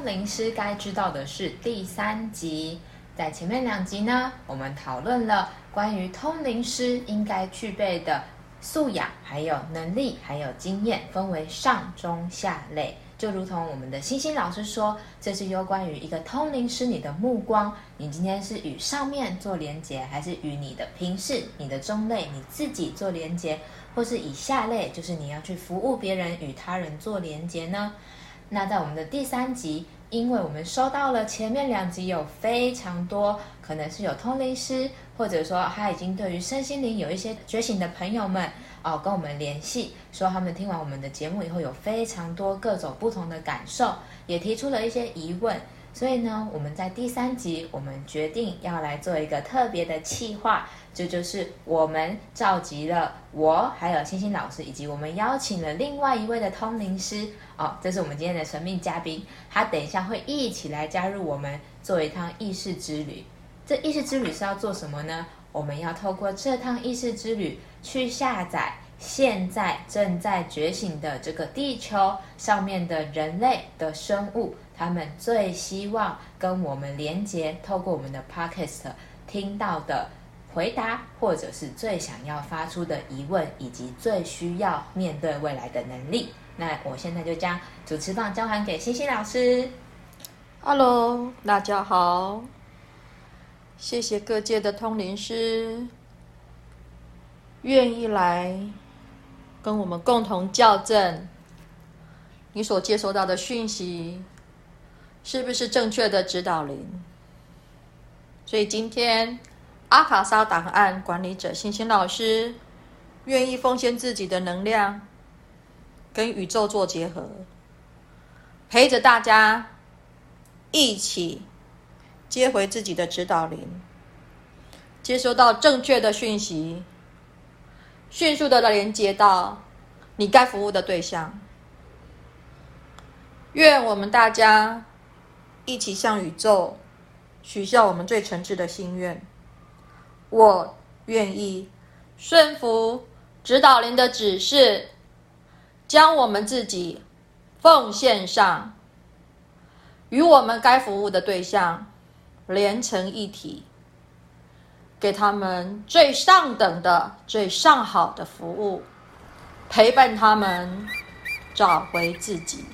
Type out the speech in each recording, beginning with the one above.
《通灵师该知道的是》第三集。在前面两集呢，我们讨论了关于通灵师应该具备的素养、还有能力、还有经验，分为上、中、下类。就如同我们的星星老师说，这是有关于一个通灵师你的目光，你今天是与上面做连接，还是与你的平视、你的中类、你自己做连接，或是以下类，就是你要去服务别人、与他人做连接呢？那在我们的第三集，因为我们收到了前面两集有非常多，可能是有通灵师，或者说他已经对于身心灵有一些觉醒的朋友们。哦，跟我们联系，说他们听完我们的节目以后有非常多各种不同的感受，也提出了一些疑问。所以呢，我们在第三集，我们决定要来做一个特别的企划，这就是我们召集了我，还有星星老师，以及我们邀请了另外一位的通灵师。哦，这是我们今天的神秘嘉宾，他等一下会一起来加入我们做一趟意识之旅。这意识之旅是要做什么呢？我们要透过这趟意识之旅。去下载现在正在觉醒的这个地球上面的人类的生物，他们最希望跟我们连接，透过我们的 podcast 听到的回答，或者是最想要发出的疑问，以及最需要面对未来的能力。那我现在就将主持棒交还给欣欣老师。Hello，大家好，谢谢各界的通灵师。愿意来跟我们共同校正你所接收到的讯息是不是正确的指导灵？所以今天阿卡莎档案管理者星星老师愿意奉献自己的能量，跟宇宙做结合，陪着大家一起接回自己的指导灵，接收到正确的讯息。迅速的连接到你该服务的对象。愿我们大家一起向宇宙许下我们最诚挚的心愿。我愿意顺服指导灵的指示，将我们自己奉献上，与我们该服务的对象连成一体。给他们最上等的、最上好的服务，陪伴他们找回自己。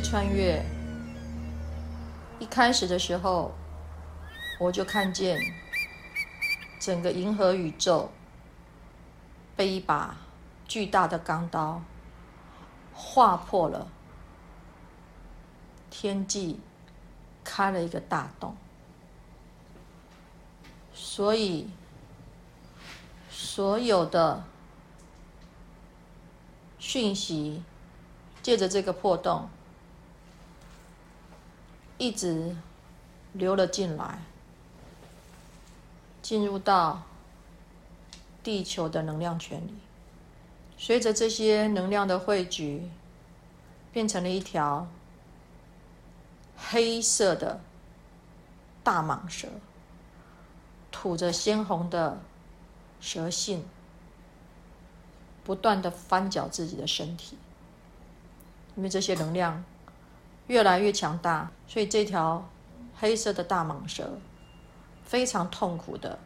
穿越，一开始的时候，我就看见整个银河宇宙被一把巨大的钢刀划破了，天际开了一个大洞，所以所有的讯息。借着这个破洞，一直流了进来，进入到地球的能量圈里。随着这些能量的汇聚，变成了一条黑色的大蟒蛇，吐着鲜红的蛇信，不断的翻搅自己的身体。因为这些能量越来越强大，所以这条黑色的大蟒蛇非常痛苦的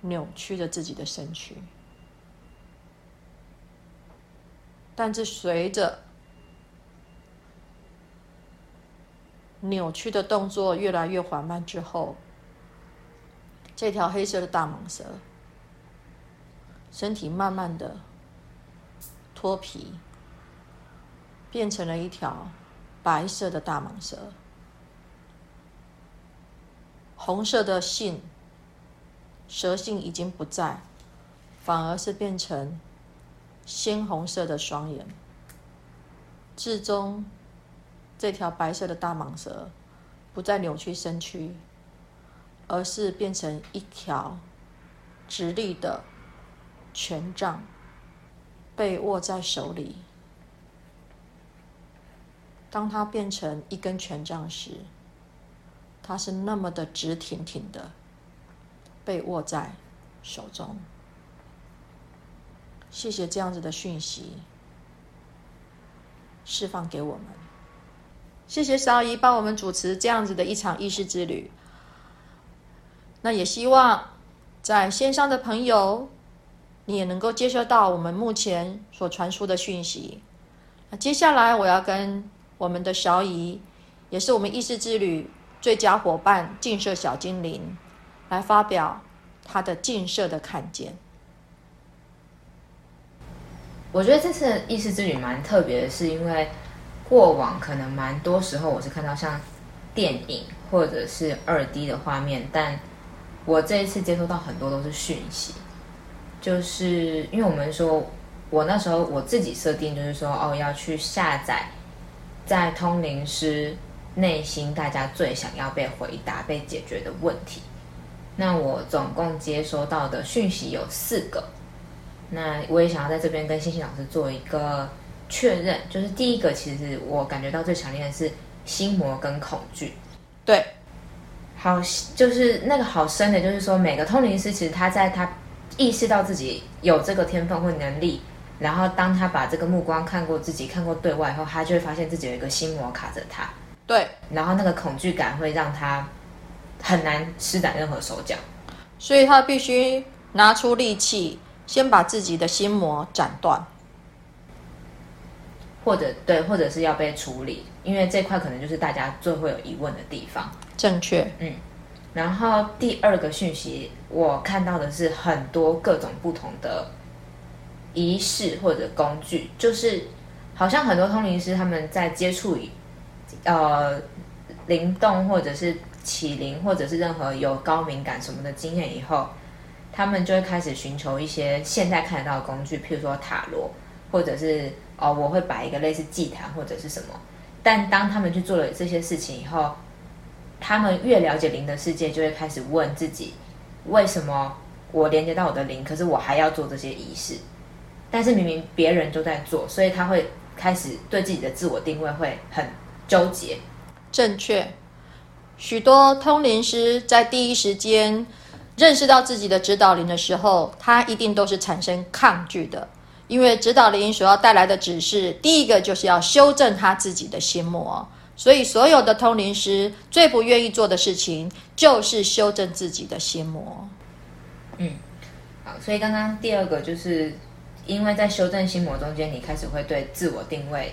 扭曲着自己的身躯。但是随着扭曲的动作越来越缓慢之后，这条黑色的大蟒蛇身体慢慢的脱皮。变成了一条白色的大蟒蛇，红色的信蛇信已经不在，反而是变成鲜红色的双眼。至终，这条白色的大蟒蛇不再扭曲身躯，而是变成一条直立的权杖，被握在手里。当它变成一根权杖时，它是那么的直挺挺的，被握在手中。谢谢这样子的讯息释放给我们。谢谢邵姨帮我们主持这样子的一场意识之旅。那也希望在线上的朋友，你也能够接收到我们目前所传输的讯息。那接下来我要跟。我们的小姨，也是我们意识之旅最佳伙伴净色小精灵，来发表他的净色的看见。我觉得这次意识之旅蛮特别的，是因为过往可能蛮多时候我是看到像电影或者是二 D 的画面，但我这一次接收到很多都是讯息，就是因为我们说，我那时候我自己设定就是说，哦，要去下载。在通灵师内心，大家最想要被回答、被解决的问题。那我总共接收到的讯息有四个。那我也想要在这边跟星星老师做一个确认，就是第一个，其实我感觉到最强烈的是心魔跟恐惧。对，好，就是那个好深的，就是说每个通灵师其实他在他意识到自己有这个天分或能力。然后，当他把这个目光看过自己、看过对外以后，他就会发现自己有一个心魔卡着他。对，然后那个恐惧感会让他很难施展任何手脚，所以他必须拿出力气，先把自己的心魔斩断，或者对，或者是要被处理，因为这块可能就是大家最会有疑问的地方。正确，嗯。然后第二个讯息，我看到的是很多各种不同的。仪式或者工具，就是好像很多通灵师他们在接触呃灵动或者是启灵或者是任何有高敏感什么的经验以后，他们就会开始寻求一些现在看得到的工具，譬如说塔罗，或者是哦我会摆一个类似祭坛或者是什么。但当他们去做了这些事情以后，他们越了解灵的世界，就会开始问自己：为什么我连接到我的灵，可是我还要做这些仪式？但是明明别人都在做，所以他会开始对自己的自我定位会很纠结。正确，许多通灵师在第一时间认识到自己的指导灵的时候，他一定都是产生抗拒的，因为指导灵所要带来的指示，第一个就是要修正他自己的心魔。所以，所有的通灵师最不愿意做的事情，就是修正自己的心魔。嗯，好，所以刚刚第二个就是。因为在修正心魔中间，你开始会对自我定位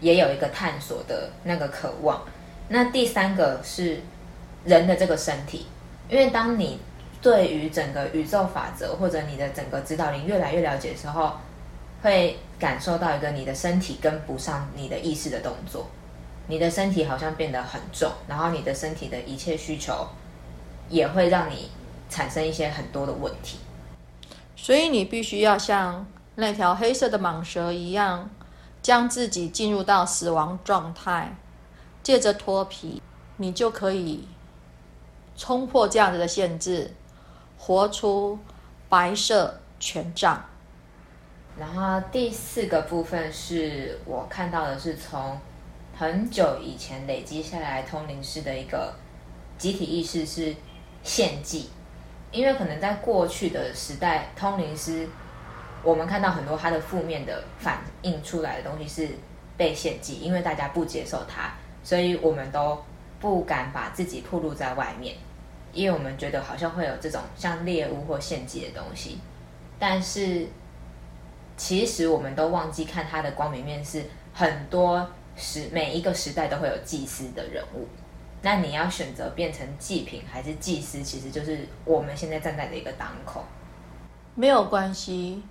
也有一个探索的那个渴望。那第三个是人的这个身体，因为当你对于整个宇宙法则或者你的整个指导灵越来越了解的时候，会感受到一个你的身体跟不上你的意识的动作，你的身体好像变得很重，然后你的身体的一切需求也会让你产生一些很多的问题。所以你必须要像那条黑色的蟒蛇一样，将自己进入到死亡状态，借着脱皮，你就可以冲破这样子的限制，活出白色权杖。然后第四个部分是我看到的是从很久以前累积下来通灵师的一个集体意识是献祭，因为可能在过去的时代，通灵师我们看到很多他的负面的反映出来的东西是被献祭，因为大家不接受他，所以我们都不敢把自己暴露在外面，因为我们觉得好像会有这种像猎物或献祭的东西，但是。其实我们都忘记看他的光明面，是很多时每一个时代都会有祭司的人物。那你要选择变成祭品还是祭司，其实就是我们现在站在的一个档口。没有关系，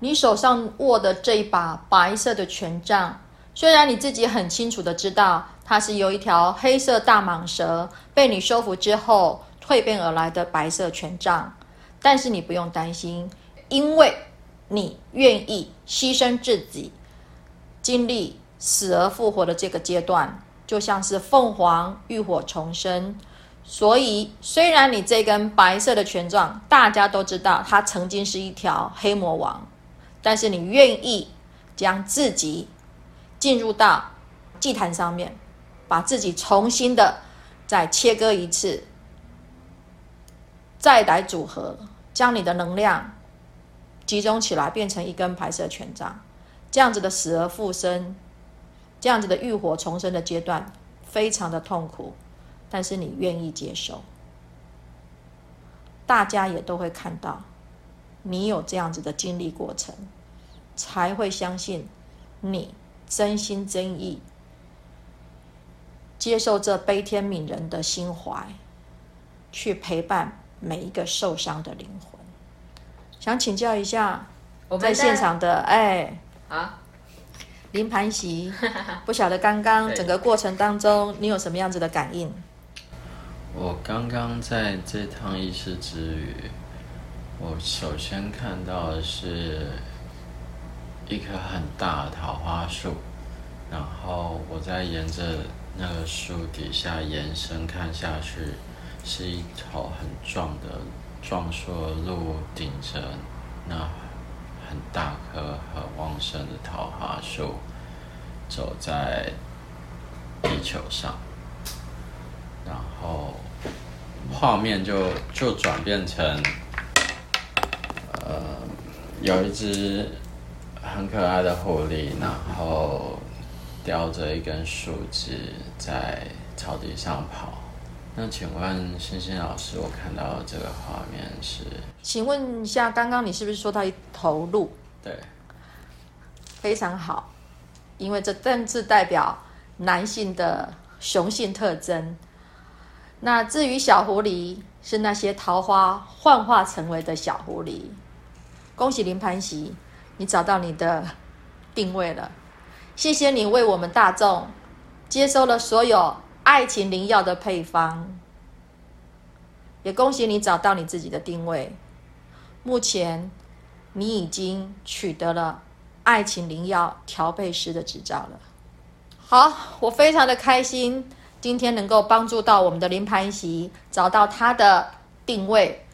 你手上握的这一把白色的权杖，虽然你自己很清楚的知道它是由一条黑色大蟒蛇被你收服之后蜕变而来的白色权杖，但是你不用担心，因为。你愿意牺牲自己，经历死而复活的这个阶段，就像是凤凰浴火重生。所以，虽然你这根白色的权杖，大家都知道它曾经是一条黑魔王，但是你愿意将自己进入到祭坛上面，把自己重新的再切割一次，再来组合，将你的能量。集中起来变成一根白色权杖，这样子的死而复生，这样子的浴火重生的阶段，非常的痛苦，但是你愿意接受，大家也都会看到你有这样子的经历过程，才会相信你真心真意接受这悲天悯人的心怀，去陪伴每一个受伤的灵魂。想请教一下，在现场的哎，啊，林盘席，不晓得刚刚整个过程当中，你有什么样子的感应？我刚刚在这趟仪式之旅，我首先看到的是一棵很大的桃花树，然后我在沿着那个树底下延伸看下去，是一条很壮的。壮硕的路顶着那很大棵很旺盛的桃花树，走在地球上，然后画面就就转变成，呃，有一只很可爱的狐狸，然后叼着一根树枝在草地上跑。那请问星星老师，我看到这个画面是？请问一下，刚刚你是不是说到一头鹿？对，非常好，因为这正是代表男性的雄性特征。那至于小狐狸，是那些桃花幻化成为的小狐狸。恭喜林盘喜，你找到你的定位了。谢谢你为我们大众接收了所有。爱情灵药的配方，也恭喜你找到你自己的定位。目前，你已经取得了爱情灵药调配师的执照了。好，我非常的开心，今天能够帮助到我们的林盘席找到他的定位，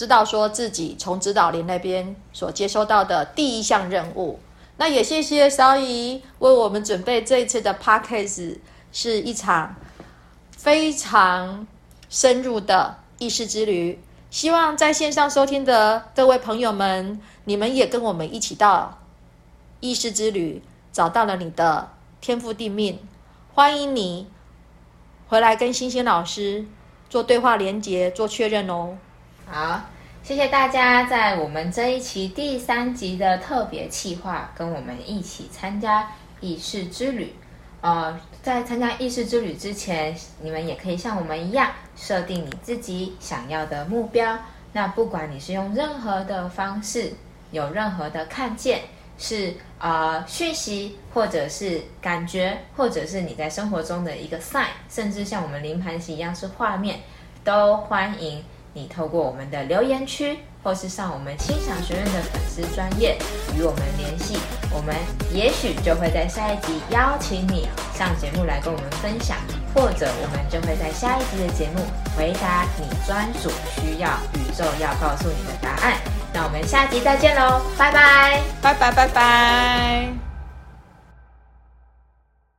知道说自己从指导林那边所接收到的第一项任务。那也谢谢小姨为我们准备这一次的 p a c k a g e 是一场非常深入的意识之旅。希望在线上收听的各位朋友们，你们也跟我们一起到意识之旅，找到了你的天赋地命。欢迎你回来跟星星老师做对话连接，做确认哦。好，谢谢大家在我们这一期第三集的特别企划，跟我们一起参加。意识之旅。呃，在参加意识之旅之前，你们也可以像我们一样设定你自己想要的目标。那不管你是用任何的方式，有任何的看见，是呃讯息，或者是感觉，或者是你在生活中的一个 sign，甚至像我们灵盘席一样是画面，都欢迎你透过我们的留言区。或是上我们心想学院的粉丝专业与我们联系，我们也许就会在下一集邀请你上节目来跟我们分享，或者我们就会在下一集的节目回答你专属需要宇宙要告诉你的答案。那我们下集再见喽，拜拜，拜拜拜拜。